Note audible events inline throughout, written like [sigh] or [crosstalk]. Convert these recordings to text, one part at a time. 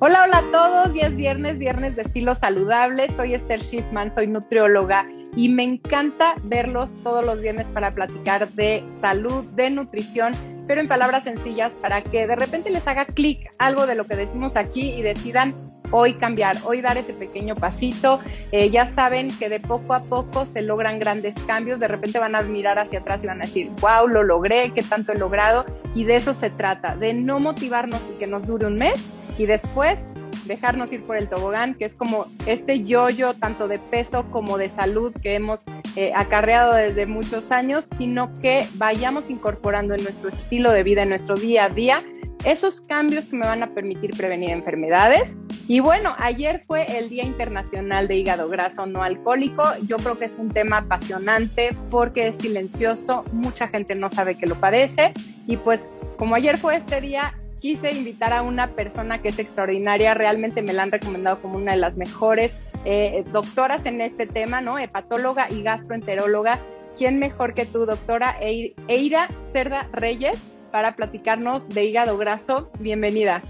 Hola, hola a todos. Ya es viernes, viernes de estilo saludable. Soy Esther Schiffman, soy nutrióloga y me encanta verlos todos los viernes para platicar de salud, de nutrición, pero en palabras sencillas para que de repente les haga clic algo de lo que decimos aquí y decidan hoy cambiar, hoy dar ese pequeño pasito. Eh, ya saben que de poco a poco se logran grandes cambios, de repente van a mirar hacia atrás y van a decir, wow, lo logré, qué tanto he logrado. Y de eso se trata, de no motivarnos y que nos dure un mes y después dejarnos ir por el tobogán, que es como este yoyo tanto de peso como de salud que hemos eh, acarreado desde muchos años, sino que vayamos incorporando en nuestro estilo de vida, en nuestro día a día, esos cambios que me van a permitir prevenir enfermedades. Y bueno, ayer fue el Día Internacional de Hígado Graso No Alcohólico. Yo creo que es un tema apasionante porque es silencioso, mucha gente no sabe que lo padece. Y pues como ayer fue este día, quise invitar a una persona que es extraordinaria, realmente me la han recomendado como una de las mejores eh, doctoras en este tema, ¿no? Hepatóloga y gastroenteróloga. ¿Quién mejor que tú, doctora Eira Cerda Reyes, para platicarnos de hígado graso? Bienvenida.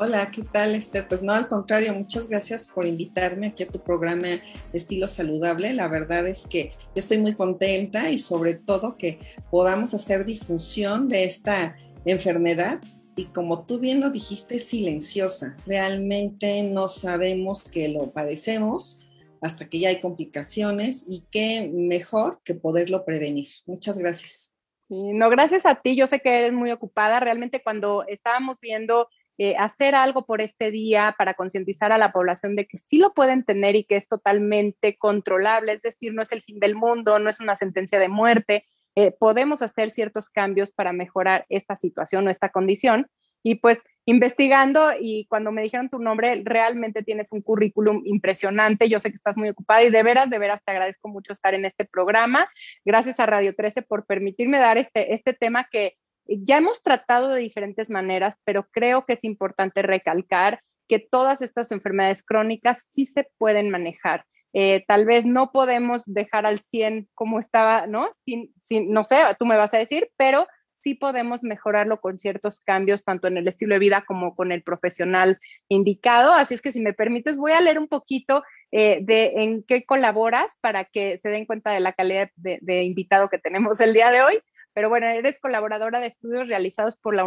Hola, ¿qué tal, Esther? Pues no, al contrario, muchas gracias por invitarme aquí a tu programa Estilo Saludable. La verdad es que yo estoy muy contenta y sobre todo que podamos hacer difusión de esta enfermedad y como tú bien lo dijiste, silenciosa. Realmente no sabemos que lo padecemos hasta que ya hay complicaciones y qué mejor que poderlo prevenir. Muchas gracias. No, gracias a ti. Yo sé que eres muy ocupada. Realmente cuando estábamos viendo eh, hacer algo por este día para concientizar a la población de que sí lo pueden tener y que es totalmente controlable, es decir, no es el fin del mundo, no es una sentencia de muerte, eh, podemos hacer ciertos cambios para mejorar esta situación o esta condición. Y pues investigando y cuando me dijeron tu nombre, realmente tienes un currículum impresionante. Yo sé que estás muy ocupada y de veras, de veras te agradezco mucho estar en este programa. Gracias a Radio 13 por permitirme dar este, este tema que ya hemos tratado de diferentes maneras, pero creo que es importante recalcar que todas estas enfermedades crónicas sí se pueden manejar eh, tal vez no podemos dejar al 100 como estaba, ¿no? Sin, sin, no sé, tú me vas a decir, pero sí podemos mejorarlo con ciertos cambios, tanto en el estilo de vida como con el profesional indicado. Así es que si me permites, voy a leer un poquito eh, de en qué colaboras para que se den cuenta de la calidad de, invitado que tenemos el día de hoy. Pero bueno, eres colaboradora de estudios realizados por la,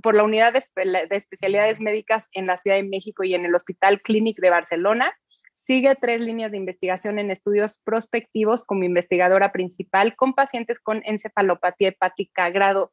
por la Unidad de, de Especialidades Médicas en la Ciudad de México y en el Hospital Clínic de Barcelona Sigue tres líneas de investigación en estudios prospectivos como investigadora principal con pacientes con encefalopatía hepática grado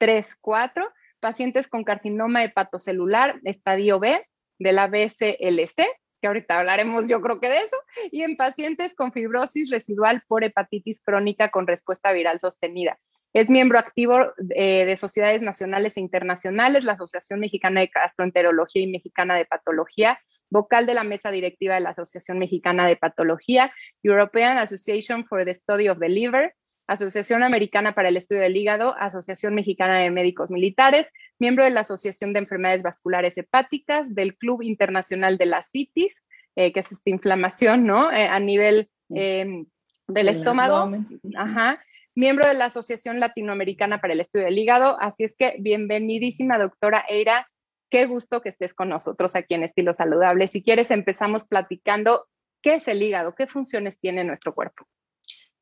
3-4, pacientes con carcinoma hepatocelular estadio B de la BCLC, que ahorita hablaremos yo creo que de eso, y en pacientes con fibrosis residual por hepatitis crónica con respuesta viral sostenida. Es miembro activo eh, de sociedades nacionales e internacionales, la Asociación Mexicana de Gastroenterología y Mexicana de Patología, vocal de la mesa directiva de la Asociación Mexicana de Patología, European Association for the Study of the Liver, Asociación Americana para el Estudio del Hígado, Asociación Mexicana de Médicos Militares, miembro de la Asociación de Enfermedades Vasculares Hepáticas, del Club Internacional de la CITIS, eh, que es esta inflamación, ¿no? Eh, a nivel del estómago. Ajá miembro de la Asociación Latinoamericana para el Estudio del Hígado. Así es que bienvenidísima, doctora Eira. Qué gusto que estés con nosotros aquí en Estilo Saludable. Si quieres, empezamos platicando qué es el hígado, qué funciones tiene nuestro cuerpo.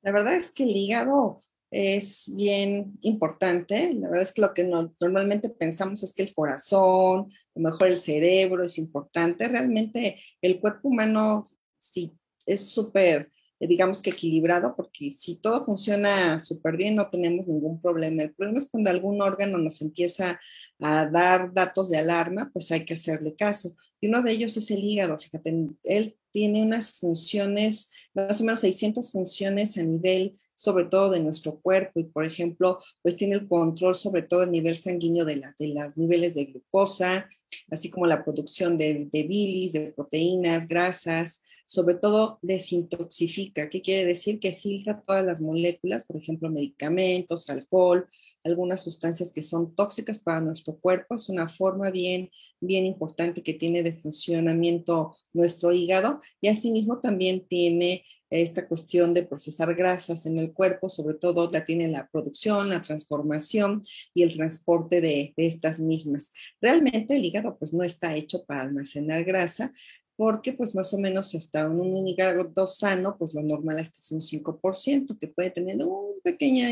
La verdad es que el hígado es bien importante. La verdad es que lo que normalmente pensamos es que el corazón, a mejor el cerebro es importante. Realmente el cuerpo humano sí es súper digamos que equilibrado, porque si todo funciona súper bien, no tenemos ningún problema. El problema es cuando algún órgano nos empieza a dar datos de alarma, pues hay que hacerle caso. Y uno de ellos es el hígado, fíjate, él tiene unas funciones, más o menos 600 funciones a nivel sobre todo de nuestro cuerpo y por ejemplo pues tiene el control sobre todo a nivel sanguíneo de, la, de los niveles de glucosa, así como la producción de, de bilis, de proteínas, grasas, sobre todo desintoxifica. ¿Qué quiere decir? Que filtra todas las moléculas, por ejemplo, medicamentos, alcohol, algunas sustancias que son tóxicas para nuestro cuerpo. Es una forma bien, bien importante que tiene de funcionamiento nuestro hígado y asimismo también tiene esta cuestión de procesar grasas en el cuerpo, sobre todo la tiene la producción, la transformación y el transporte de, estas mismas. Realmente el hígado pues no está hecho para almacenar grasa, porque pues más o menos hasta un hígado sano, pues lo normal hasta es un 5%, que puede tener una pequeña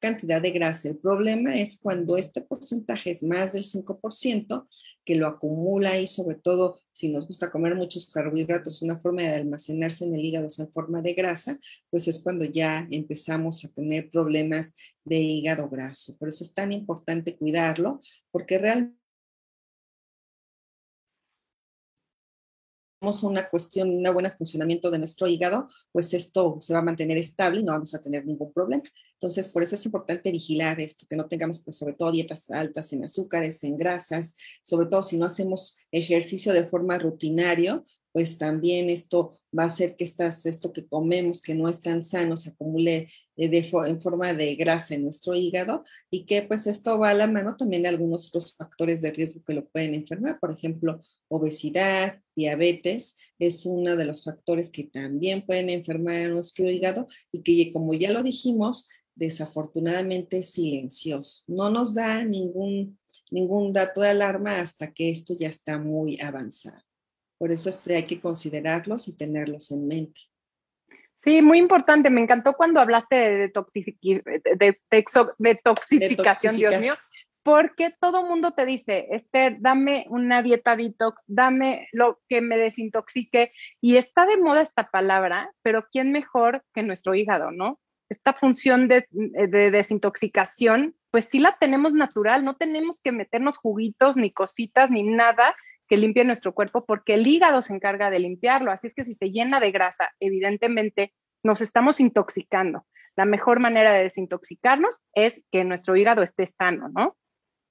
cantidad de grasa. El problema es cuando este porcentaje es más del 5%, que lo acumula y sobre todo si nos gusta comer muchos carbohidratos, una forma de almacenarse en el hígado es en forma de grasa, pues es cuando ya empezamos a tener problemas de hígado graso. Por eso es tan importante cuidarlo, porque realmente una cuestión, un buen funcionamiento de nuestro hígado, pues esto se va a mantener estable y no vamos a tener ningún problema. Entonces, por eso es importante vigilar esto, que no tengamos, pues, sobre todo dietas altas en azúcares, en grasas, sobre todo si no hacemos ejercicio de forma rutinario, pues también esto va a hacer que esto que comemos que no es tan sano se acumule eh, en forma de grasa en nuestro hígado y que pues esto va a la mano también de algunos otros factores de riesgo que lo pueden enfermar, por ejemplo, obesidad, diabetes, es uno de los factores que también pueden enfermar a nuestro hígado y que como ya lo dijimos, desafortunadamente es silencioso, no nos da ningún, ningún dato de alarma hasta que esto ya está muy avanzado. Por eso hay que considerarlos y tenerlos en mente. Sí, muy importante. Me encantó cuando hablaste de, detoxificación, Dios mío, porque todo mundo te dice, Esther, dame una dieta detox, dame lo que me desintoxique. Y está de moda esta palabra, pero ¿quién mejor que nuestro hígado, no? Esta función de, de desintoxicación, pues sí la tenemos natural, no tenemos que meternos juguitos, ni cositas, ni nada que limpie nuestro cuerpo porque el hígado se encarga de limpiarlo. Así es que si se llena de grasa, evidentemente nos estamos intoxicando. La mejor manera de desintoxicarnos es que nuestro hígado esté sano, ¿no?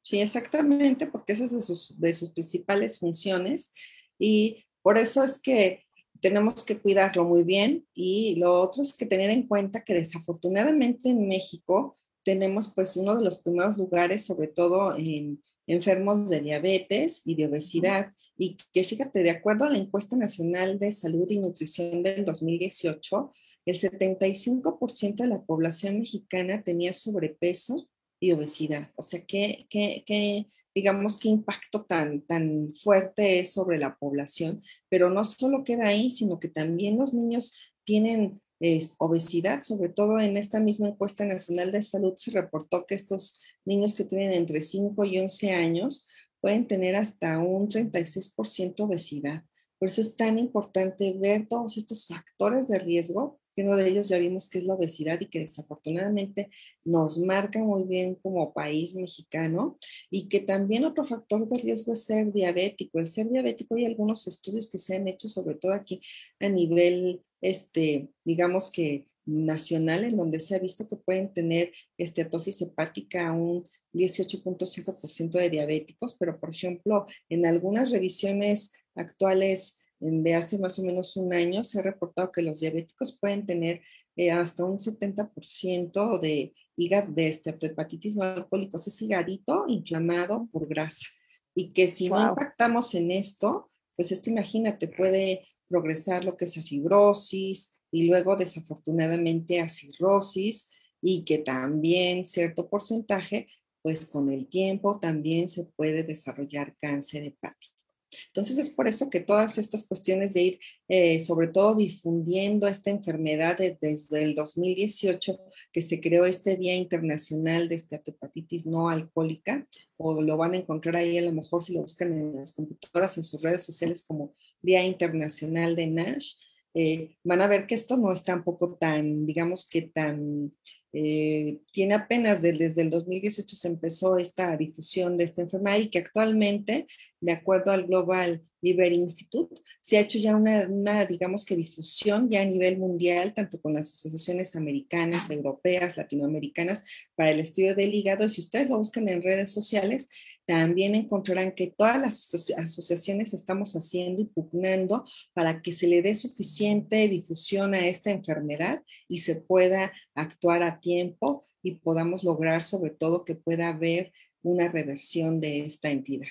Sí, exactamente, porque esa es de sus, principales funciones y por eso es que tenemos que cuidarlo muy bien y lo otro es que tener en cuenta que desafortunadamente en México tenemos pues uno de los primeros lugares, sobre todo en enfermos de diabetes y de obesidad. Y que fíjate, de acuerdo a la encuesta nacional de salud y nutrición del 2018, el 75% de la población mexicana tenía sobrepeso y obesidad. O sea, que, que, digamos, qué impacto tan, tan fuerte es sobre la población. Pero no solo queda ahí, sino que también los niños tienen es obesidad, sobre todo en esta misma encuesta nacional de salud se reportó que estos niños que tienen entre 5 y 11 años pueden tener hasta un 36% obesidad. Por eso es tan importante ver todos estos factores de riesgo, que uno de ellos ya vimos que es la obesidad y que desafortunadamente nos marca muy bien como país mexicano y que también otro factor de riesgo es ser diabético. El ser diabético hay algunos estudios que se han hecho, sobre todo aquí a nivel este, digamos que nacional, en donde se ha visto que pueden tener esteatosis hepática un 18.5% de diabéticos, pero por ejemplo, en algunas revisiones actuales de hace más o menos un año, se ha reportado que los diabéticos pueden tener eh, hasta un 70% de hígado de esteatohepatitis no alcohólico, ese hígadito inflamado por grasa. Y que si no impactamos en esto, pues esto imagínate, puede progresar lo que es a fibrosis y luego desafortunadamente a cirrosis y que también cierto porcentaje, pues con el tiempo también se puede desarrollar cáncer hepático. Entonces es por eso que todas estas cuestiones de ir, eh, sobre todo difundiendo esta enfermedad desde el 2018, que se creó este Día Internacional de Hepatitis No Alcohólica, o lo van a encontrar ahí a lo mejor si lo buscan en las computadoras, en sus redes sociales como Día Internacional de NASH, eh, van a ver que esto no es tampoco tan, digamos que tan, eh, tiene apenas desde el 2018 se empezó esta difusión de esta enfermedad y que actualmente, de acuerdo al Global Liver Institute, se ha hecho ya una, una, digamos que difusión ya a nivel mundial, tanto con las asociaciones americanas, europeas, latinoamericanas, para el estudio del hígado. Si ustedes lo buscan en redes sociales, también encontrarán que todas las asociaciones estamos haciendo y pugnando para que se le dé suficiente difusión a esta enfermedad y se pueda actuar a tiempo y podamos lograr sobre todo que pueda haber una reversión de esta entidad.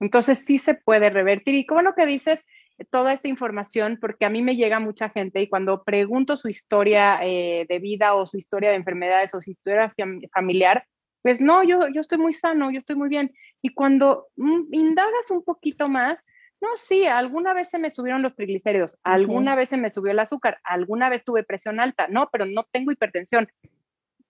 Entonces sí se puede revertir. Y cómo lo que dices toda esta información, porque a mí me llega mucha gente y cuando pregunto su historia eh, de vida o su historia de enfermedades o su historia familiar, pues no, yo, yo estoy muy sano, yo estoy muy bien. Y cuando mm, indagas un poquito más, no, sí, alguna vez se me subieron los triglicéridos, alguna vez se me subió el azúcar, alguna vez tuve presión alta, no, pero no tengo hipertensión.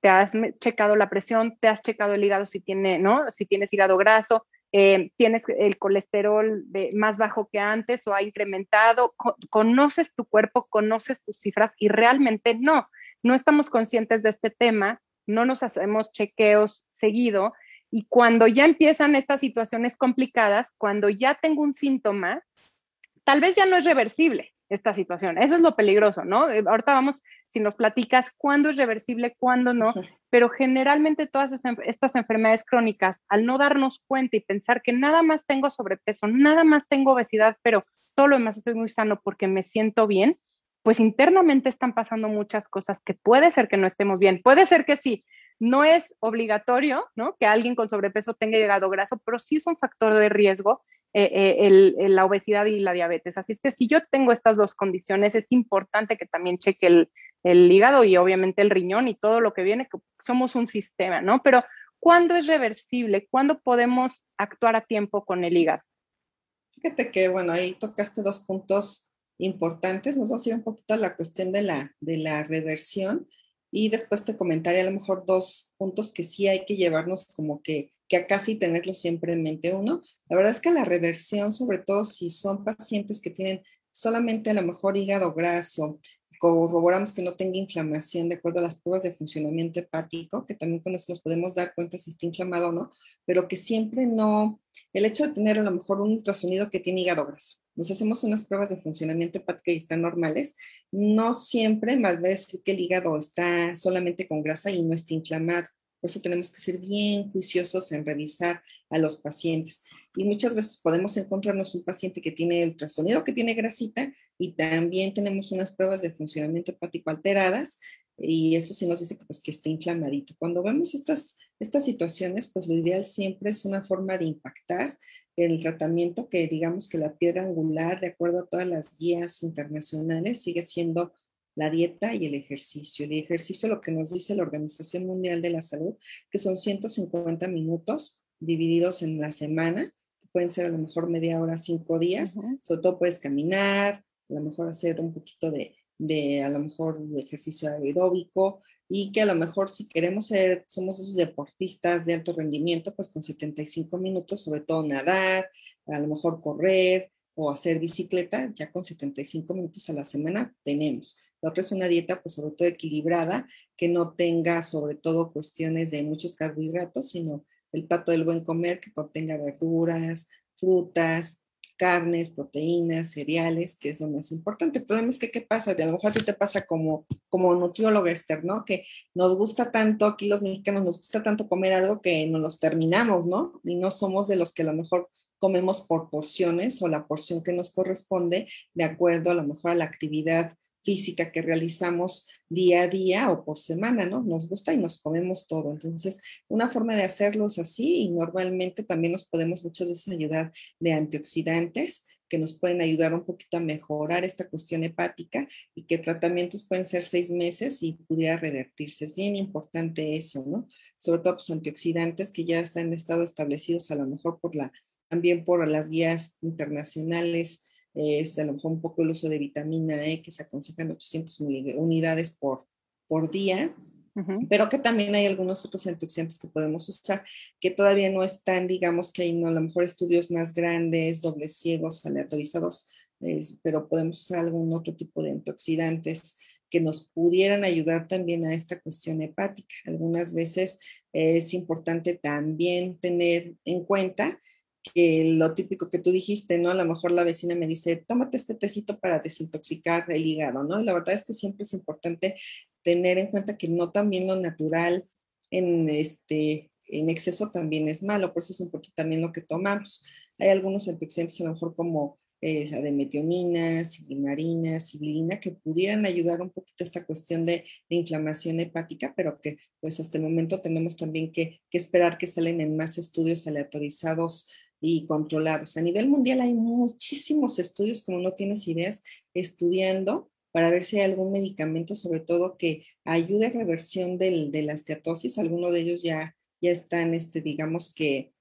Te has checado la presión, te has checado el hígado si tiene, ¿no? Si tienes hígado graso, eh, tienes el colesterol más bajo que antes o ha incrementado, conoces tu cuerpo, conoces tus cifras y realmente no, no estamos conscientes de este tema, no nos hacemos chequeos seguido y cuando ya empiezan estas situaciones complicadas, cuando ya tengo un síntoma, tal vez ya no es reversible esta situación. Eso es lo peligroso, ¿no? Eh, ahorita vamos, si nos platicas cuándo es reversible, cuándo no, pero generalmente todas estas enfermedades crónicas, al no darnos cuenta y pensar que nada más tengo sobrepeso, nada más tengo obesidad, pero todo lo demás estoy muy sano porque me siento bien, pues internamente están pasando muchas cosas que puede ser que no estemos bien, puede ser que sí. No es obligatorio, ¿no? Que alguien con sobrepeso tenga hígado graso, pero sí es un factor de riesgo eh, eh, la obesidad y la diabetes. Así es que si yo tengo estas dos condiciones, es importante que también cheque el, el hígado y obviamente el riñón y todo lo que viene, que somos un sistema, ¿no? Pero ¿cuándo es reversible? ¿Cuándo podemos actuar a tiempo con el hígado? Fíjate que, bueno, ahí tocaste dos puntos importantes. Nos vamos a ir un poquito a la cuestión de la, de la reversión y después te comentaré a lo mejor dos puntos que sí hay que llevarnos como que, que acá sí tenerlos siempre en mente. Uno, la verdad es que la reversión, sobre todo si son pacientes que tienen solamente a lo mejor hígado graso, corroboramos que no tenga inflamación de acuerdo a las pruebas de funcionamiento hepático, que también con eso nos podemos dar cuenta si está inflamado o no, pero que siempre no, el hecho de tener a lo mejor un ultrasonido que tiene hígado graso, nos hacemos unas pruebas de funcionamiento hepático y están normales, no siempre más veces que el hígado está solamente con grasa y no está inflamado. Por eso tenemos que ser bien juiciosos en revisar a los pacientes. Y muchas veces podemos encontrarnos un paciente que tiene ultrasonido, que tiene grasita, y también tenemos unas pruebas de funcionamiento hepático alteradas, y eso sí nos dice que, pues, que está inflamadito. Cuando vemos estas, estas situaciones, pues lo ideal siempre es una forma de impactar el tratamiento que digamos que la piedra angular, de acuerdo a todas las guías internacionales, sigue siendo la dieta y el ejercicio. El ejercicio, lo que nos dice la Organización Mundial de la Salud, que son 150 minutos divididos en la semana, pueden ser a lo mejor media hora, cinco días. Sobre todo puedes caminar, a lo mejor hacer un poquito de, de a lo mejor de ejercicio aeróbico y que a lo mejor si queremos ser, somos esos deportistas de alto rendimiento, pues con 75 minutos, sobre todo nadar, a lo mejor correr o hacer bicicleta, ya con 75 minutos a la semana tenemos. La otra es una dieta, pues sobre todo equilibrada, que no tenga sobre todo cuestiones de muchos carbohidratos, sino el plato del buen comer que contenga verduras, frutas, carnes, proteínas, cereales, que es lo más importante. El problema es que, ¿qué pasa? De a lo mejor a ti te pasa como, como nutriólogo, Esther, ¿no? Que nos gusta tanto, aquí los mexicanos nos gusta tanto comer algo que nos los terminamos, ¿no? Y no somos de los que a lo mejor comemos por porciones o la porción que nos corresponde de acuerdo a lo mejor a la actividad física que realizamos día a día o por semana, ¿no? Nos gusta y nos comemos todo. Entonces, una forma de hacerlo es así y normalmente también nos podemos muchas veces ayudar de antioxidantes que nos pueden ayudar un poquito a mejorar esta cuestión hepática y que tratamientos pueden ser seis meses y pudiera revertirse. Es bien importante eso, ¿no? Sobre todo pues, antioxidantes que ya se han estado establecidos a lo mejor por la, también por las guías internacionales es a lo mejor un poco el uso de vitamina E, que se aconsejan 800 unidades por, por día, pero que también hay algunos otros antioxidantes que podemos usar, que todavía no están, digamos que hay no, a lo mejor estudios más grandes, dobles ciegos, aleatorizados, pero podemos usar algún otro tipo de antioxidantes que nos pudieran ayudar también a esta cuestión hepática. Algunas veces es importante también tener en cuenta que lo típico que tú dijiste, ¿no? A lo mejor la vecina me dice, tómate este tecito para desintoxicar el hígado, ¿no? Y la verdad es que siempre es importante tener en cuenta que no también lo natural en este en exceso también es malo, por eso es poquito también lo que tomamos. Hay algunos antioxidantes a lo mejor como eh, de metionina, silimarina, sibilina, que pudieran ayudar un poquito a esta cuestión de, inflamación hepática, pero que pues hasta el momento tenemos también que, que esperar que salen en más estudios aleatorizados y controlados. A nivel mundial hay muchísimos estudios, como no tienes ideas, estudiando para ver si hay algún medicamento, sobre todo que ayude a reversión del, de la esteatosis. Algunos de ellos ya, ya están, este, digamos que,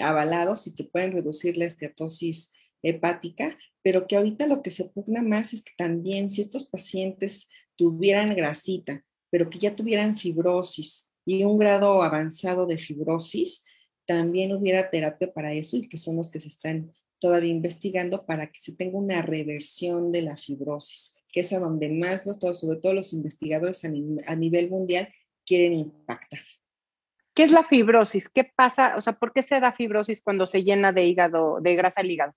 avalados y que pueden reducir la esteatosis hepática, pero que ahorita lo que se pugna más es que también si estos pacientes tuvieran grasita, pero que ya tuvieran fibrosis y un grado avanzado de fibrosis, también hubiera terapia para eso y que son los que se están todavía investigando para que se tenga una reversión de la fibrosis, que es a donde más, sobre todo los investigadores a, a nivel mundial, quieren impactar. ¿Qué es la fibrosis? ¿Qué pasa? O sea, ¿por qué se da fibrosis cuando se llena de hígado, de grasa el hígado?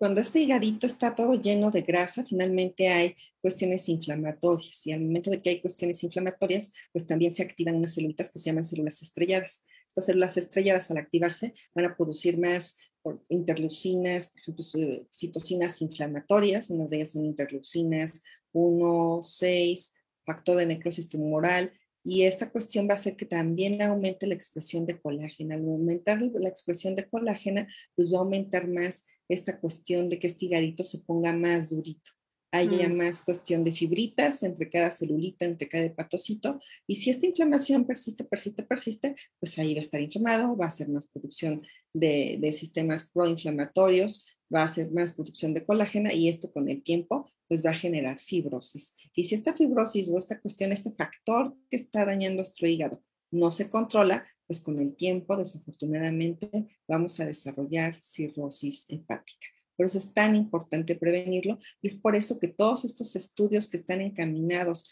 Cuando este higadito está todo lleno de grasa, finalmente hay cuestiones inflamatorias y al momento de que hay cuestiones inflamatorias, pues también se activan unas células que se llaman células estrelladas. Estas células estrelladas al activarse van a producir más interleucinas, por ejemplo, citocinas inflamatorias, unas de ellas son interleucinas 1, 6, factor de necrosis tumoral, y esta cuestión va a hacer que también aumente la expresión de colágeno. Al aumentar la expresión de colágeno, pues va a aumentar más esta cuestión de que este higadito se ponga más durito. Haya mm. más cuestión de fibritas entre cada celulita, entre cada hepatocito. Y si esta inflamación persiste, persiste, persiste, pues ahí va a estar inflamado, va a ser más producción de, de sistemas proinflamatorios, va a ser más producción de colágeno y esto con el tiempo pues va a generar fibrosis. Y si esta fibrosis o esta cuestión, este factor que está dañando nuestro hígado no se controla, pues con el tiempo desafortunadamente vamos a desarrollar cirrosis hepática. Por eso es tan importante prevenirlo y es por eso que todos estos estudios que están encaminados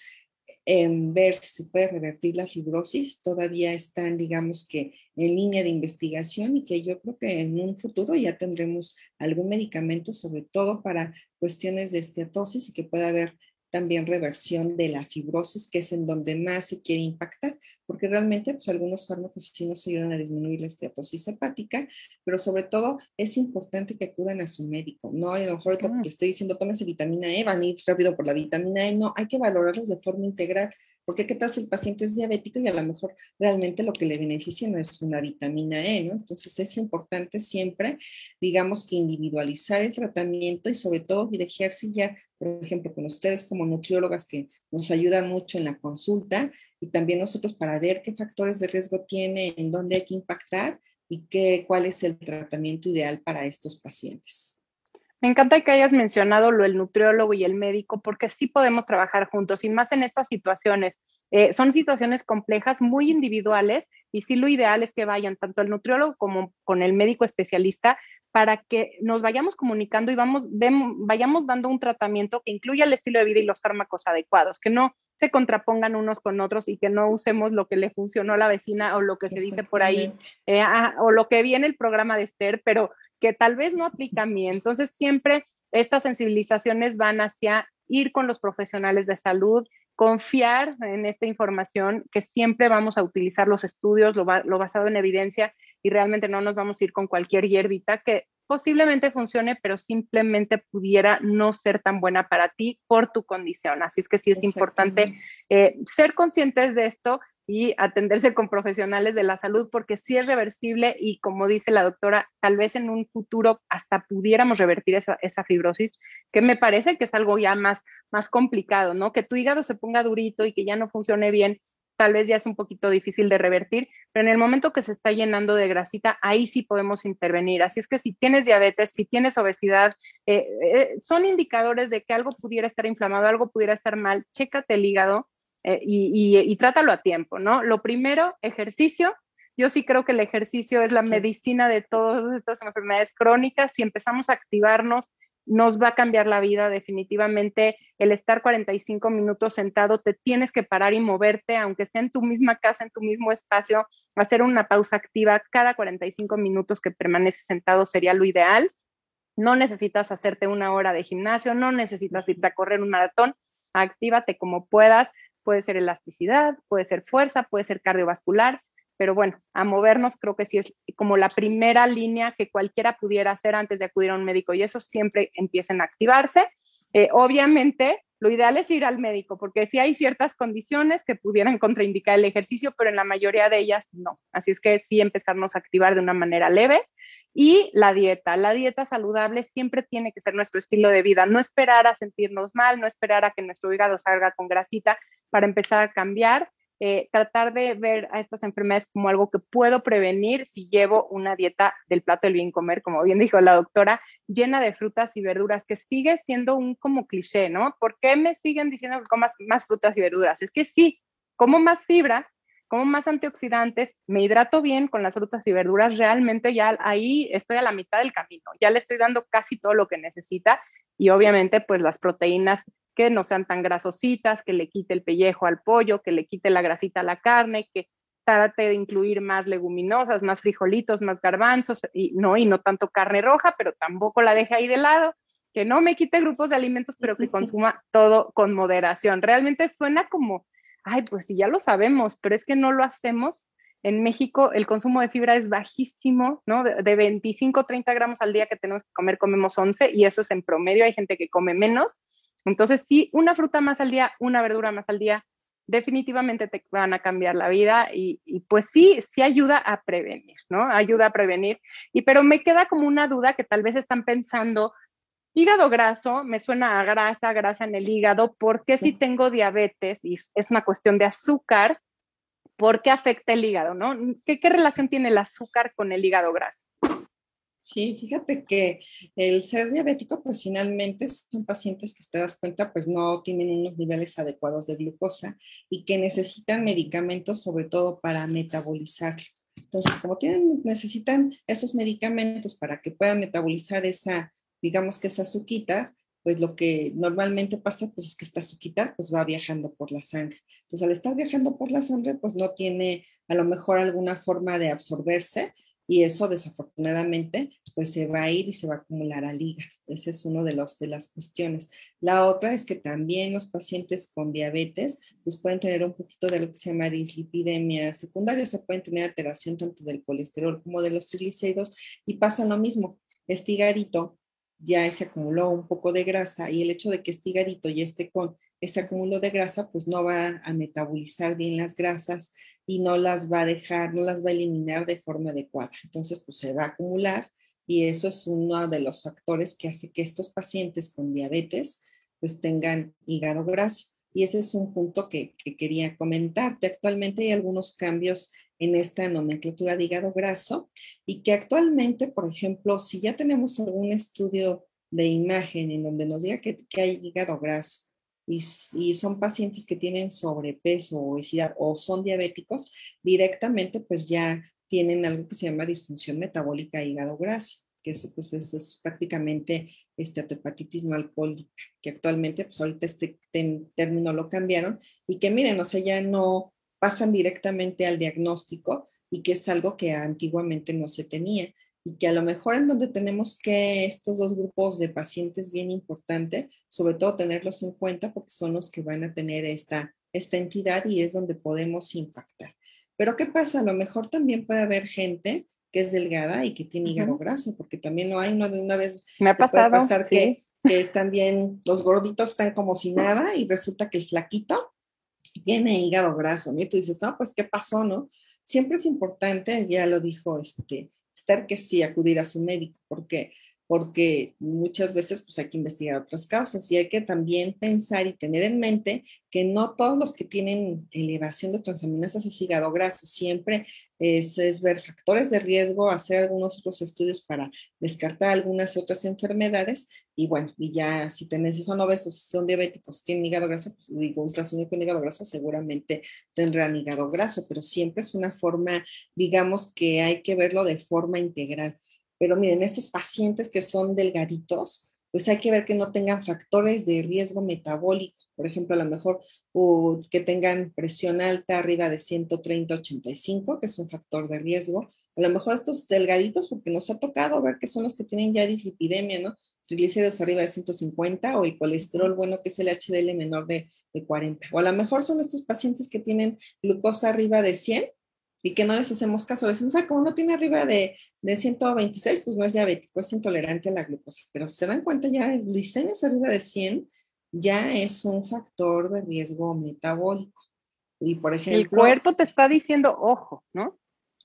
en ver si se puede revertir la fibrosis todavía están, digamos que, en línea de investigación y que yo creo que en un futuro ya tendremos algún medicamento, sobre todo para cuestiones de esteatosis y que pueda haber también reversión de la fibrosis, que es en donde más se quiere impactar, porque realmente pues, algunos fármacos sí nos ayudan a disminuir la esteatosis hepática, pero sobre todo es importante que acudan a su médico, ¿no? A lo mejor que estoy diciendo, tómese vitamina E, van a ir rápido por la vitamina E, no, hay que valorarlos de forma integral, porque qué tal si el paciente es diabético y a lo mejor realmente lo que le beneficia no es una vitamina E, ¿no? Entonces es importante siempre, digamos que individualizar el tratamiento y sobre todo dirigirse ya, por ejemplo, con ustedes como nutriólogas que nos ayudan mucho en la consulta y también nosotros para ver qué factores de riesgo tiene, en dónde hay que impactar y qué, cuál es el tratamiento ideal para estos pacientes. Me encanta que hayas mencionado lo del nutriólogo y el médico, porque sí podemos trabajar juntos y más en estas situaciones. Eh, son situaciones complejas, muy individuales, y sí lo ideal es que vayan tanto el nutriólogo como con el médico especialista para que nos vayamos comunicando y vamos, vayamos dando un tratamiento que incluya el estilo de vida y los fármacos adecuados, que no se contrapongan unos con otros y que no usemos lo que le funcionó a la vecina o lo que se dice por ahí, eh, ah, o lo que viene el programa de Esther, pero que tal vez no aplica a mí. Entonces, siempre estas sensibilizaciones van hacia ir con los profesionales de salud, confiar en esta información, que siempre vamos a utilizar los estudios, lo, basado en evidencia y realmente no nos vamos a ir con cualquier hierbita que posiblemente funcione, pero simplemente pudiera no ser tan buena para ti por tu condición. Así es que sí es importante eh, ser conscientes de esto y atenderse con profesionales de la salud porque sí es reversible y como dice la doctora, tal vez en un futuro hasta pudiéramos revertir esa, fibrosis, que me parece que es algo ya más, más complicado, ¿no? Que tu hígado se ponga durito y que ya no funcione bien, tal vez ya es un poquito difícil de revertir, pero en el momento que se está llenando de grasita, ahí sí podemos intervenir. Así es que si tienes diabetes, si tienes obesidad, eh, eh, son indicadores de que algo pudiera estar inflamado, algo pudiera estar mal, chécate el hígado eh, y, trátalo a tiempo, ¿no? Lo primero, ejercicio. Yo sí creo que el ejercicio es la medicina de todas estas enfermedades crónicas. Si empezamos a activarnos, nos va a cambiar la vida definitivamente. El estar 45 minutos sentado, te tienes que parar y moverte, aunque sea en tu misma casa, en tu mismo espacio, hacer una pausa activa cada 45 minutos que permaneces sentado sería lo ideal. No necesitas hacerte una hora de gimnasio, no necesitas irte a correr un maratón, actívate como puedas, puede ser elasticidad, puede ser fuerza, puede ser cardiovascular, pero bueno, a movernos creo que sí es como la primera línea que cualquiera pudiera hacer antes de acudir a un médico y eso siempre empiecen a activarse. Eh, obviamente, lo ideal es ir al médico, porque sí hay ciertas condiciones que pudieran contraindicar el ejercicio, pero en la mayoría de ellas no. Así es que sí empezarnos a activar de una manera leve. Y la dieta, la dieta saludable siempre tiene que ser nuestro estilo de vida, no esperar a sentirnos mal, no esperar a que nuestro hígado salga con grasita para empezar a cambiar. Eh, tratar de ver a estas enfermedades como algo que puedo prevenir si llevo una dieta del plato del bien comer, como bien dijo la doctora, llena de frutas y verduras, que sigue siendo un como cliché, ¿no? ¿Por qué me siguen diciendo que comas más frutas y verduras? Es que sí, como más fibra, como más antioxidantes, me hidrato bien con las frutas y verduras, realmente ya ahí estoy a la mitad del camino, ya le estoy dando casi todo lo que necesita y obviamente pues las proteínas que no sean tan grasositas, que le quite el pellejo al pollo, que le quite la grasita a la carne, que trate de incluir más leguminosas, más frijolitos, más garbanzos y no, y no tanto carne roja, pero tampoco la deje ahí de lado, que no me quite grupos de alimentos, pero que consuma todo con moderación. Realmente suena como, ay, pues sí, ya lo sabemos, pero es que no lo hacemos. En México el consumo de fibra es bajísimo, ¿no? De, de 25, 30 gramos al día que tenemos que comer, comemos 11 y eso es en promedio, hay gente que come menos entonces, sí, una fruta más al día, una verdura más al día, definitivamente te van a cambiar la vida y, pues sí, sí ayuda a prevenir, ¿no? Ayuda a prevenir. Y pero me queda como una duda que tal vez están pensando, hígado graso, me suena a grasa, grasa en el hígado, ¿por qué si tengo diabetes y es una cuestión de azúcar, por qué afecta el hígado, ¿no? ¿Qué, qué relación tiene el azúcar con el hígado graso? Sí, fíjate que el ser diabético, pues finalmente son pacientes que te das cuenta, pues no tienen unos niveles adecuados de glucosa y que necesitan medicamentos sobre todo para metabolizarlo. Entonces, como tienen, necesitan esos medicamentos para que puedan metabolizar esa, digamos que esa azuquita, pues lo que normalmente pasa, pues es que esta azuquita pues va viajando por la sangre. Entonces, al estar viajando por la sangre, pues no tiene a lo mejor alguna forma de absorberse y eso desafortunadamente pues se va a ir y se va a acumular al hígado. Esa es una de, los, de las cuestiones. La otra es que también los pacientes con diabetes pues pueden tener un poquito de lo que se llama dislipidemia secundaria, o sea, pueden tener alteración tanto del colesterol como de los triglicéridos y pasa lo mismo. Este hígado ya se acumuló un poco de grasa y el hecho de que este hígado ya esté con ese acúmulo de grasa, pues no va a metabolizar bien las grasas y no las va a dejar, no las va a eliminar de forma adecuada. Entonces, pues se va a acumular y eso es uno de los factores que hace que estos pacientes con diabetes pues tengan hígado graso. Y ese es un punto que, que quería comentarte. Actualmente hay algunos cambios en esta nomenclatura de hígado graso y que actualmente, por ejemplo, si ya tenemos algún estudio de imagen en donde nos diga que, hay hígado graso y, son pacientes que tienen sobrepeso, obesidad o son diabéticos, directamente pues ya tienen algo que se llama disfunción metabólica hígado graso, que eso pues es, prácticamente este, hepatitis no alcohólica, que actualmente pues ahorita este término lo cambiaron y que miren, o sea, ya no pasan directamente al diagnóstico y que es algo que antiguamente no se tenía y que a lo mejor en donde tenemos que estos dos grupos de pacientes bien importante, sobre todo tenerlos en cuenta porque son los que van a tener esta, esta entidad y es donde podemos impactar. Pero ¿qué pasa? A lo mejor también puede haber gente que es delgada y que tiene hígado graso, porque también lo hay una de una vez. Me ha pasado. Puede pasar que, que están bien, los gorditos están como si nada y resulta que el flaquito tiene hígado graso. Y tú dices, no, pues, ¿qué pasó, no? Siempre es importante, ya lo dijo este, estar que sí acudir a su médico, porque porque muchas veces pues hay que investigar otras causas y hay que también pensar y tener en mente que no todos los que tienen elevación de transaminasas es hígado graso, siempre es, ver factores de riesgo, hacer algunos otros estudios para descartar algunas otras enfermedades y bueno, y ya si tenés, son obesos, son diabéticos, tienen hígado graso, pues digo, ultrasonido con hígado graso seguramente tendrán hígado graso, pero siempre es una forma, digamos que hay que verlo de forma integral. Pero miren, estos pacientes que son delgaditos, pues hay que ver que no tengan factores de riesgo metabólico, por ejemplo, a lo mejor que tengan presión alta arriba de 130-85, que es un factor de riesgo. A lo mejor estos delgaditos, porque nos ha tocado ver que son los que tienen ya dislipidemia, ¿no? triglicéridos arriba de 150 o el colesterol bueno que es el HDL menor de, de 40. O a lo mejor son estos pacientes que tienen glucosa arriba de 100 y que no les hacemos caso. Decimos, ah, como no tiene arriba de, de 126, pues no es diabético, es intolerante a la glucosa. Pero si se dan cuenta, ya el glicemias arriba de 100 ya es un factor de riesgo metabólico. Y por ejemplo. El cuerpo te está diciendo, ojo, ¿no?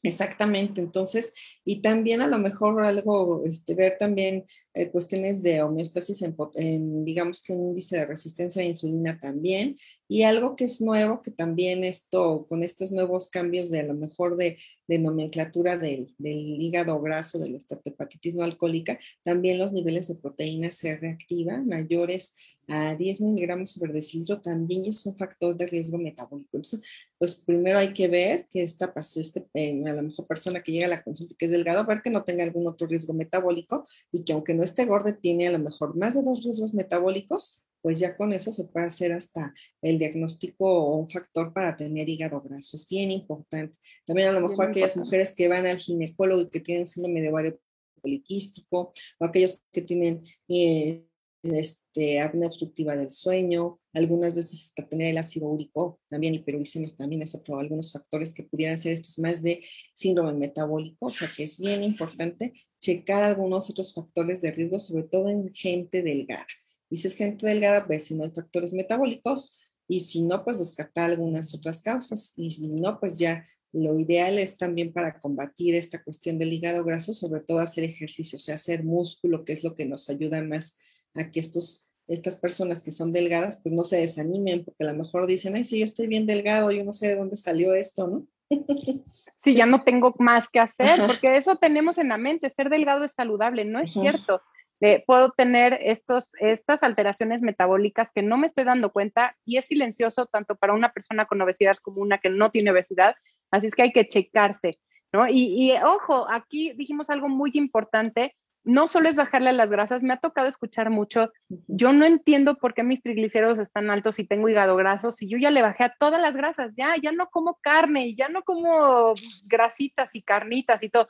Exactamente, entonces, y también a lo mejor algo, este, ver también eh, cuestiones de homeostasis en, digamos que un índice de resistencia a insulina también, y algo que es nuevo, que también esto, con estos nuevos cambios de a lo mejor de, nomenclatura del, hígado graso, de la esteatohepatitis no alcohólica, también los niveles de proteína se reactivan mayores a 10 miligramos sobre decilitro también es un factor de riesgo metabólico. Entonces, pues primero hay que ver que esta, este, eh, a la mejor persona que llega a la consulta que es delgado, ver que no tenga algún otro riesgo metabólico y que aunque no esté gordo, tiene a lo mejor más de dos riesgos metabólicos, pues ya con eso se puede hacer hasta el diagnóstico o un factor para tener hígado graso. Es bien importante. También a lo mejor aquellas mujeres que van al ginecólogo y que tienen síndrome de ovario poliquístico o aquellos que tienen... Eh, este, apnea obstructiva del sueño, algunas veces hasta tener el ácido úrico, también hiperuricemias, también es otro, algunos factores que pudieran ser estos más de síndrome metabólico, o sea que es bien importante checar algunos otros factores de riesgo, sobre todo en gente delgada. Y si es gente delgada, ver si no hay factores metabólicos y si no, pues descartar algunas otras causas y si no, pues ya lo ideal es también para combatir esta cuestión del hígado graso, sobre todo hacer ejercicio, o sea, hacer músculo, que es lo que nos ayuda más a que estos, estas personas que son delgadas, pues no se desanimen, porque a lo mejor dicen, ay, sí, yo estoy bien delgado, yo no sé de dónde salió esto, ¿no? [laughs] Sí, ya no tengo más que hacer, porque eso tenemos en la mente, ser delgado es saludable, no es cierto. Eh, puedo tener estos, estas alteraciones metabólicas que no me estoy dando cuenta y es silencioso tanto para una persona con obesidad como una que no tiene obesidad, así es que hay que checarse, ¿no? Y, y ojo, aquí dijimos algo muy importante, no solo es bajarle a las grasas, me ha tocado escuchar mucho, yo no entiendo por qué mis triglicéridos están altos y tengo hígado graso, si yo ya le bajé a todas las grasas, ya, ya no como carne, ya no como grasitas y carnitas y todo.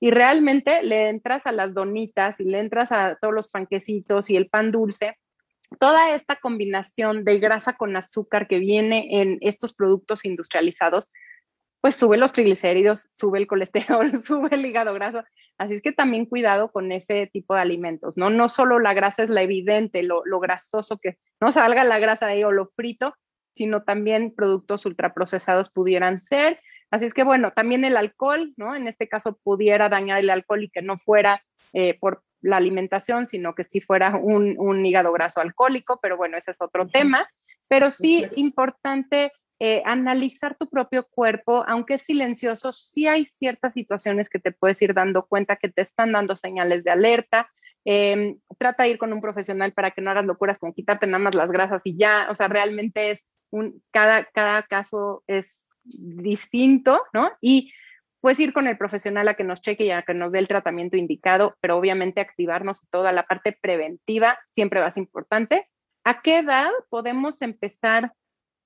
Y realmente le entras a las donitas y le entras a todos los panquecitos y el pan dulce, toda esta combinación de grasa con azúcar que viene en estos productos industrializados, pues sube los triglicéridos, sube el colesterol, [laughs] sube el hígado graso. Así es que también cuidado con ese tipo de alimentos, ¿no? No solo la grasa es la evidente, lo, grasoso que no salga la grasa de ahí o lo frito, sino también productos ultraprocesados pudieran ser. Así es que bueno, también el alcohol, ¿no? En este caso pudiera dañar el alcohol y que no fuera eh, por la alimentación, sino que sí fuera un, un, hígado graso alcohólico, pero bueno, ese es otro tema. Pero sí importante eh, analizar tu propio cuerpo, aunque es silencioso, sí hay ciertas situaciones que te puedes ir dando cuenta que te están dando señales de alerta. Em, trata de ir con un profesional para que no hagas locuras con quitarte nada más las grasas y ya, o sea, realmente es un, cada, cada caso es distinto, ¿no? Y pues ir con el profesional a que nos cheque y a que nos dé el tratamiento indicado, pero obviamente activarnos toda la parte preventiva siempre va a ser importante. ¿A qué edad podemos empezar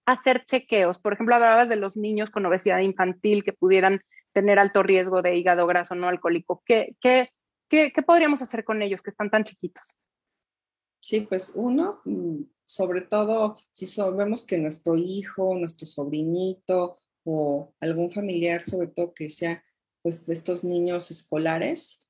hacer chequeos. Por ejemplo, hablabas de los niños con obesidad infantil que pudieran tener alto riesgo de hígado graso no alcohólico. ¿Qué, qué, qué, podríamos hacer con ellos que están tan chiquitos? Sí, pues uno, mm, sobre todo si sabemos que nuestro hijo, nuestro sobrinito o algún familiar, sobre todo que sea pues de estos niños escolares,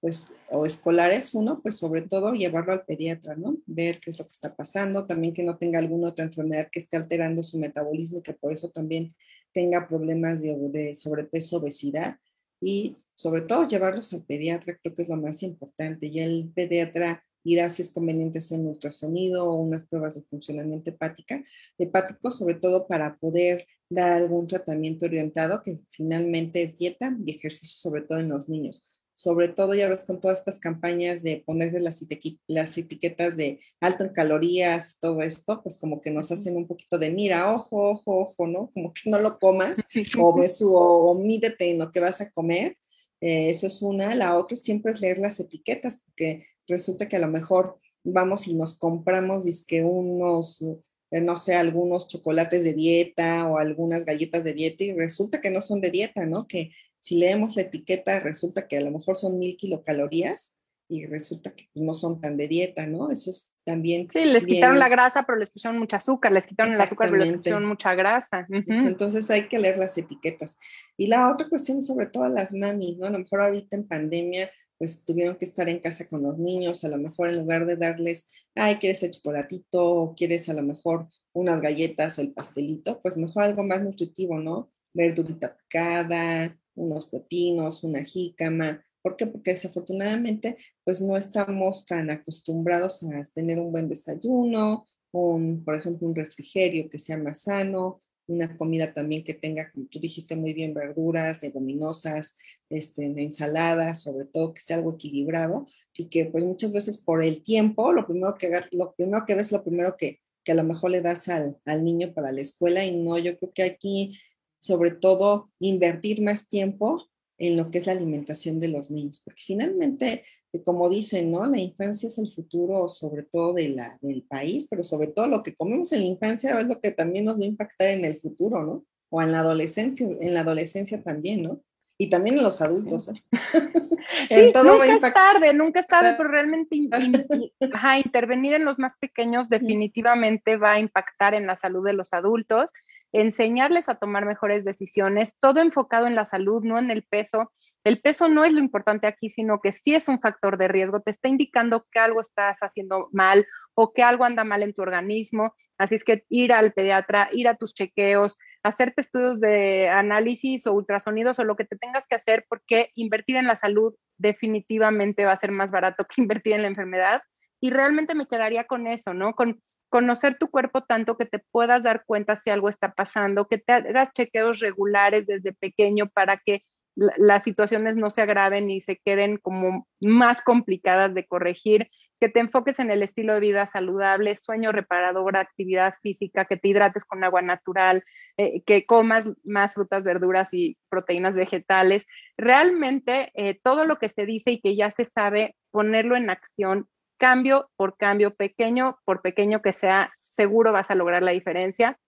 pues, o escolares, uno, pues sobre todo llevarlo al pediatra, ¿no? Ver qué es lo que está pasando, también que no tenga alguna otra enfermedad que esté alterando su metabolismo y que por eso también tenga problemas de, de sobrepeso, obesidad y sobre todo llevarlos al pediatra, creo que es lo más importante. Y el pediatra irá si es conveniente hacer un ultrasonido o unas pruebas de funcionamiento hepática, hepático, sobre todo para poder dar algún tratamiento orientado que finalmente es dieta y ejercicio, sobre todo en los niños sobre todo ya ves con todas estas campañas de ponerle las, las etiquetas de alto en calorías, todo esto, pues como que nos hacen un poquito de mira, ojo, ojo, ojo, ¿no? Como que no lo [laughs] comas o, besu, o, mídete en lo que vas a comer. Eh, eso es una. La otra siempre es leer las etiquetas, porque resulta que a lo mejor vamos y nos compramos, que unos, eh, no sé, algunos chocolates de dieta o algunas galletas de dieta y resulta que no son de dieta, ¿no? Que si leemos la etiqueta, resulta que a lo mejor son mil kilocalorías y resulta que no son tan de dieta, ¿no? Eso es también. Sí, les quitaron la grasa, pero les pusieron mucha azúcar, les quitaron el azúcar, pero les pusieron mucha grasa. Entonces hay que leer las etiquetas. Y la otra cuestión, sobre todo a las mamis, ¿no? A lo mejor ahorita en pandemia, pues tuvieron que estar en casa con los niños, a lo mejor en lugar de darles, ay, quieres el chocolatito, o quieres a lo mejor unas galletas o el pastelito, pues mejor algo más nutritivo, ¿no? Verdurita picada, unos pepinos, una jícama, ¿Por qué? Porque desafortunadamente pues no estamos tan acostumbrados a tener un buen desayuno, un, por ejemplo, un refrigerio que sea más sano, una comida también que tenga, como tú dijiste muy bien, verduras, leguminosas, este, ensaladas, sobre todo que sea algo equilibrado y que pues muchas veces por el tiempo, lo primero que, lo primero que ves, lo primero que, que a lo mejor le das al, al niño para la escuela y no, yo creo que aquí sobre todo invertir más tiempo en lo que es la alimentación de los niños, porque finalmente, eh, como dicen, ¿no? La infancia es el futuro sobre todo de la, del país, pero sobre todo lo que comemos en la infancia es lo que también nos va a impactar en el futuro, ¿no? O en la adolescencia, en la adolescencia también, ¿no? Y también en los adultos. ¿eh? [laughs] sí, nunca es tarde, nunca es tarde, pero realmente [laughs] intervenir en los más pequeños definitivamente va a impactar en la salud de los adultos enseñarles a tomar mejores decisiones, todo enfocado en la salud, no en el peso. El peso no es lo importante aquí, sino que sí es un factor de riesgo, te está indicando que algo estás haciendo mal o que algo anda mal en tu organismo. Así es que ir al pediatra, ir a tus chequeos, hacerte estudios de análisis o ultrasonidos o lo que te tengas que hacer, porque invertir en la salud definitivamente va a ser más barato que [laughs] invertir en la enfermedad. Y realmente me quedaría con eso, ¿no? Con conocer tu cuerpo tanto que te puedas dar cuenta si algo está pasando, que te hagas chequeos regulares desde pequeño para que las situaciones no se agraven y se queden como más complicadas de corregir, que te enfoques en el estilo de vida saludable, sueño reparador, actividad física, que te hidrates con agua natural, eh, que comas más frutas, verduras y proteínas vegetales. Realmente eh, todo lo que se dice y que ya se sabe, ponerlo en acción cambio por cambio, pequeño por pequeño que sea, seguro vas a lograr la diferencia.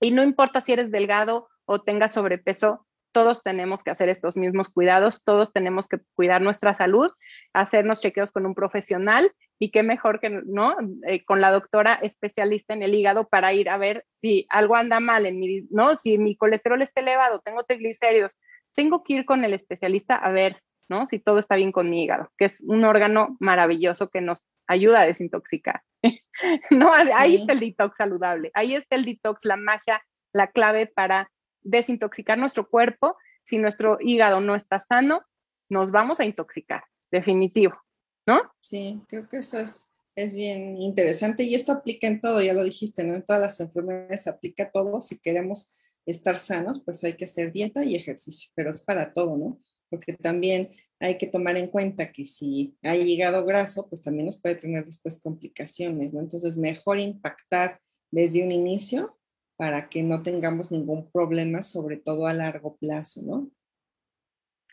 Y no importa si eres delgado o tengas sobrepeso, todos tenemos que hacer estos mismos cuidados, todos tenemos que cuidar nuestra salud, hacernos chequeos con un profesional y qué mejor que no eh, con la doctora especialista en el hígado para ir a ver si algo anda mal en mi, no, si mi colesterol está elevado, tengo triglicéridos, tengo que ir con el especialista a ver ¿no? Si todo está bien con mi hígado, que es un órgano maravilloso que nos ayuda a desintoxicar. [laughs] no, ahí está el detox saludable, ahí está el detox, la magia, la clave para desintoxicar nuestro cuerpo. Si nuestro hígado no está sano, nos vamos a intoxicar, definitivo, ¿no? Sí, creo que eso es, es bien interesante y esto aplica en todo, ya lo dijiste, ¿no? En todas las enfermedades aplica a todo. Si queremos estar sanos, pues hay que hacer dieta y ejercicio, pero es para todo, ¿no? Porque también hay que tomar en cuenta que si hay hígado graso, pues también nos puede tener después complicaciones, ¿no? Entonces, mejor impactar desde un inicio para que no tengamos ningún problema, sobre todo a largo plazo, ¿no?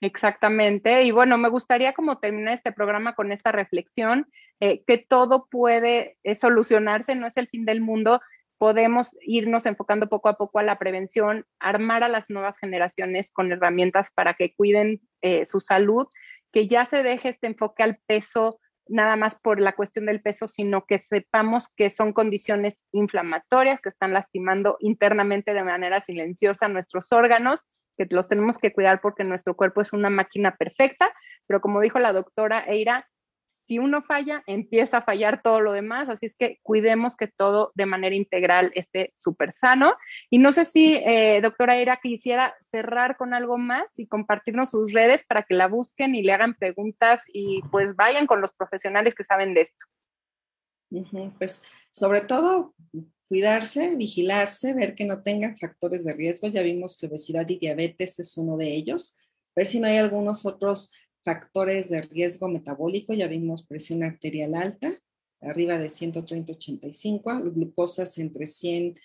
Exactamente. Y bueno, me gustaría como terminar este programa con esta reflexión, eh, que todo puede eh, solucionarse, no es el fin del mundo, podemos irnos enfocando poco a poco a la prevención, armar a las nuevas generaciones con herramientas para que cuiden eh, su salud, que ya se deje este enfoque al peso nada más por la cuestión del peso, sino que sepamos que son condiciones inflamatorias que están lastimando internamente de manera silenciosa nuestros órganos, que los tenemos que cuidar porque nuestro cuerpo es una máquina perfecta, pero como dijo la doctora Eira, si uno falla, empieza a fallar todo lo demás, así es que cuidemos que todo de manera integral esté súper sano. Y no sé si, eh, doctora Ira, quisiera cerrar con algo más y compartirnos sus redes para que la busquen y le hagan preguntas y pues vayan con los profesionales que saben de esto. Pues sobre todo cuidarse, vigilarse, ver que no tengan factores de riesgo. Ya vimos que obesidad y diabetes es uno de ellos. Ver si no hay algunos otros factores de riesgo metabólico, ya vimos presión arterial alta, arriba de 130-85, glucosas entre 100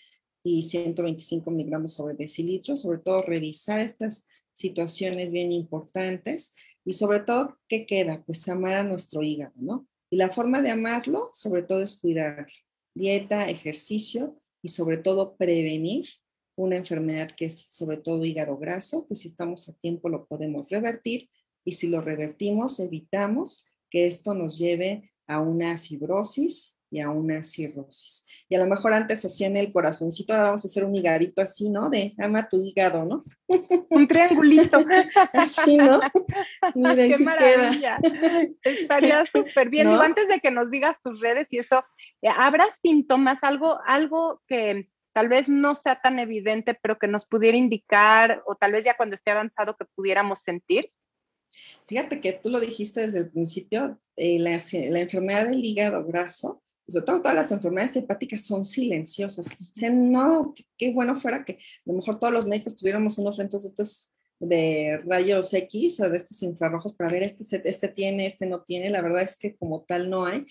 y 125 miligramos sobre decilitro, sobre todo revisar estas situaciones bien importantes y sobre todo, ¿qué queda? Pues amar a nuestro hígado, ¿no? Y la forma de amarlo, sobre todo, es cuidar dieta, ejercicio y sobre todo prevenir una enfermedad que es sobre todo hígado graso, que si estamos a tiempo lo podemos revertir y si lo revertimos, evitamos que esto nos lleve a una fibrosis y a una cirrosis. Y a lo mejor antes hacían el corazoncito, ahora vamos a hacer un higadito así, ¿no? De ama tu hígado, ¿no? [laughs] Un triangulito. así, ¿no? Qué maravilla. Estaría [laughs] súper bien. Y antes de que nos digas tus redes y eso, eh, ¿habrá síntomas, algo, algo que tal vez no sea tan evidente, pero que nos pudiera indicar, o tal vez ya cuando esté avanzado que pudiéramos sentir? Fíjate que tú lo dijiste desde el principio, eh, la, la, enfermedad del hígado graso sobre todo todas las enfermedades hepáticas son silenciosas. O sea, no, qué bueno fuera que a lo mejor todos los médicos tuviéramos unos lentes estos de rayos X o de estos infrarrojos para ver este, este tiene, este no tiene. La verdad es que como tal no hay.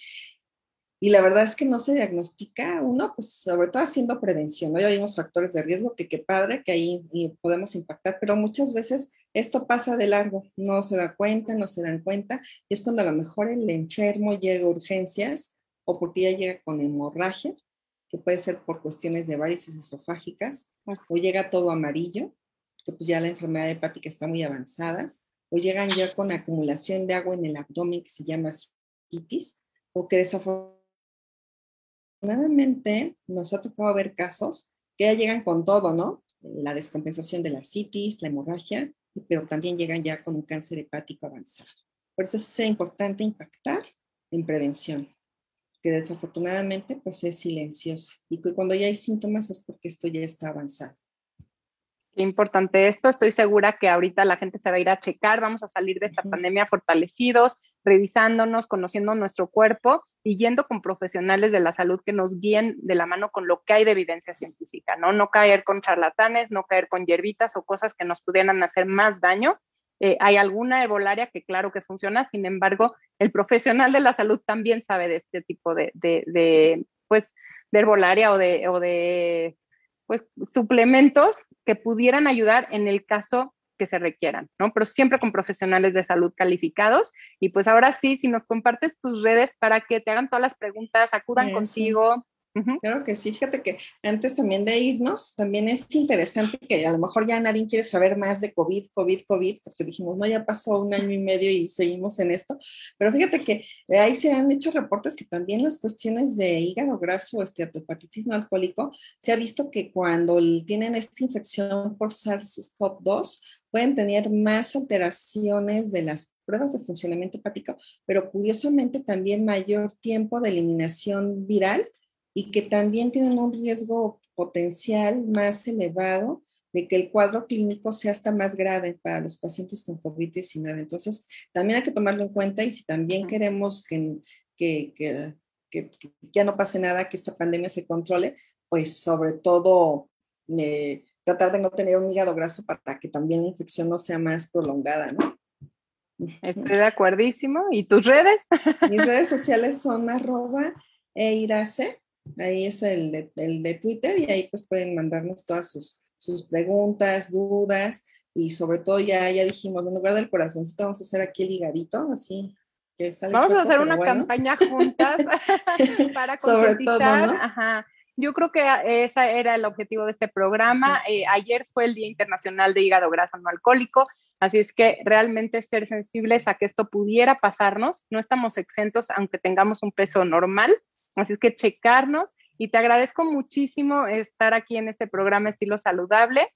Y la verdad es que no se diagnostica uno, pues sobre todo haciendo prevención, ¿no? Ya vimos factores de riesgo, que qué padre, que ahí podemos impactar, pero muchas veces esto pasa de largo, no se da cuenta, no se dan cuenta, y es cuando a lo mejor el enfermo llega a urgencias o porque ya llega con hemorragia, que puede ser por cuestiones de varices esofágicas, o llega todo amarillo, que pues ya la enfermedad hepática está muy avanzada, o llegan ya con acumulación de agua en el abdomen que se llama citis, o que desafortunadamente nos ha tocado ver casos que ya llegan con todo, ¿no? La descompensación de la citis, la hemorragia, pero también llegan ya con un cáncer hepático avanzado. Por eso es importante impactar en prevención que desafortunadamente pues es silenciosa y que cuando ya hay síntomas es porque esto ya está avanzado. Qué importante esto. Estoy segura que ahorita la gente se va a ir a checar. Vamos a salir de esta pandemia fortalecidos, revisándonos, conociendo nuestro cuerpo y yendo con profesionales de la salud que nos guíen de la mano con lo que hay de evidencia científica, ¿no? No caer con charlatanes, no caer con hierbitas o cosas que nos pudieran hacer más daño eh, hay alguna herbolaria que claro que funciona, sin embargo, el profesional de la salud también sabe de este tipo de, de, pues, de herbolaria o de, o de pues, suplementos que pudieran ayudar en el caso que se requieran, ¿no? Pero siempre con profesionales de salud calificados. Y pues ahora sí, si nos compartes tus redes para que te hagan todas las preguntas, acudan contigo, Claro que sí, fíjate que antes también de irnos, también es interesante que a lo mejor ya nadie quiere saber más de COVID, COVID, COVID, porque dijimos, no, ya pasó un año y medio y seguimos en esto, pero fíjate que ahí se han hecho reportes que también las cuestiones de hígado graso o esteatopatitis no alcohólico, se ha visto que cuando tienen esta infección por SARS-CoV-2, pueden tener más alteraciones de las pruebas de funcionamiento hepático, pero curiosamente también mayor tiempo de eliminación viral y que también tienen un riesgo potencial más elevado de que el cuadro clínico sea hasta más grave para los pacientes con COVID-19. Entonces, también hay que tomarlo en cuenta y si también queremos que, que, que, que, ya no pase nada, que esta pandemia se controle, pues sobre todo eh, tratar de no tener un hígado graso para que también la infección no sea más prolongada, ¿no? Estoy de acuerdísimo. ¿Y tus redes? Mis redes sociales son arroba eirace, Ahí es el de, el de Twitter y ahí pues pueden mandarnos todas sus, sus preguntas, dudas y sobre todo ya, ya dijimos, en lugar del corazoncito vamos a hacer aquí el higadito, así. Que vamos a hacer una campaña juntas [laughs] para [laughs] concientizar. Ajá. Yo creo que ese era el objetivo de este programa. Eh, ayer fue el Día Internacional de Hígado Graso No Alcohólico, así es que realmente ser sensibles a que esto pudiera pasarnos. No estamos exentos, aunque tengamos un peso normal. Así es que checarnos y te agradezco muchísimo estar aquí en este programa Estilo Saludable.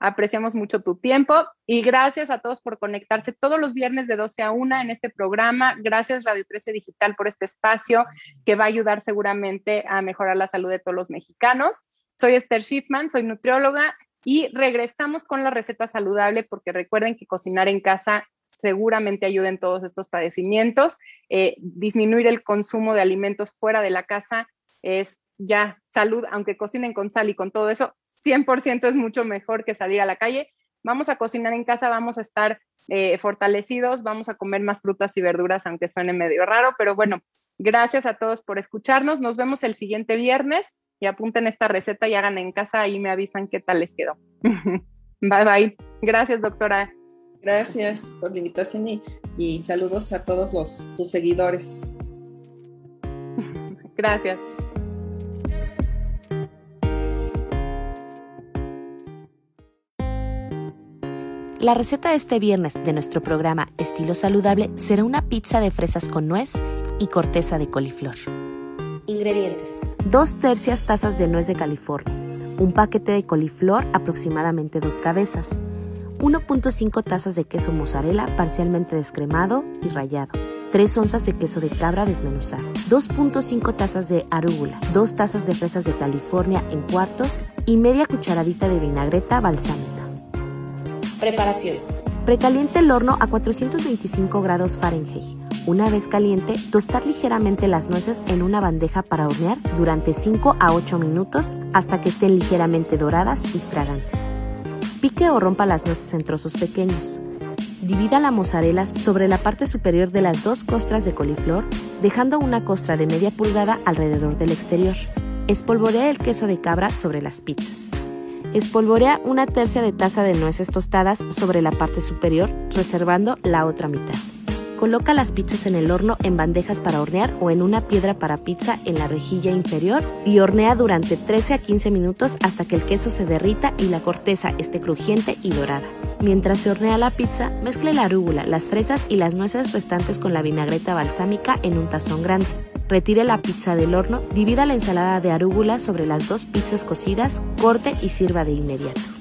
Apreciamos mucho tu tiempo y gracias a todos por conectarse todos los viernes de 12 a 1 en este programa. Gracias Radio 13 Digital por este espacio que va a ayudar seguramente a mejorar la salud de todos los mexicanos. Soy Esther Schiffman, soy nutrióloga y regresamos con la receta saludable porque recuerden que cocinar en casa seguramente ayuden todos estos padecimientos. Eh, disminuir el consumo de alimentos fuera de la casa es ya salud, aunque cocinen con sal y con todo eso, 100% es mucho mejor que salir a la calle. Vamos a cocinar en casa, vamos a estar eh, fortalecidos, vamos a comer más frutas y verduras, aunque suene medio raro, pero bueno, gracias a todos por escucharnos. Nos vemos el siguiente viernes y apunten esta receta y hagan en casa y me avisan qué tal les quedó. [laughs] bye bye. Gracias, doctora. Gracias por la invitación y, saludos a todos los tus seguidores. [laughs] Gracias. La receta de este viernes de nuestro programa Estilo Saludable será una pizza de fresas con nuez y corteza de coliflor. Ingredientes. 2 tercias tazas de nuez de California, un paquete de coliflor aproximadamente dos cabezas, 1.5 tazas de queso mozzarella parcialmente descremado y rallado, 3 onzas de queso de cabra desmenuzado, 2.5 tazas de arúgula, 2 tazas de fresas de California en cuartos y media cucharadita de vinagreta balsámica. Preparación. Precaliente el horno a 425 grados Fahrenheit. Una vez caliente, tostar ligeramente las nueces en una bandeja para hornear durante 5 a 8 minutos hasta que estén ligeramente doradas y fragantes. Pique o rompa las nueces en trozos pequeños. Divida la mozzarella sobre la parte superior de las dos costras de coliflor, dejando una costra de media pulgada alrededor del exterior. Espolvorea el queso de cabra sobre las pizzas. Espolvorea una tercia de taza de nueces tostadas sobre la parte superior, reservando la otra mitad. Coloca las pizzas en el horno en bandejas para hornear o en una piedra para pizza en la rejilla inferior y hornea durante 13 a 15 minutos hasta que el queso se derrita y la corteza esté crujiente y dorada. Mientras se hornea la pizza, mezcle la arúgula, las fresas y las nueces restantes con la vinagreta balsámica en un tazón grande. Retire la pizza del horno, divida la ensalada de arúgula sobre las dos pizzas cocidas, corte y sirva de inmediato.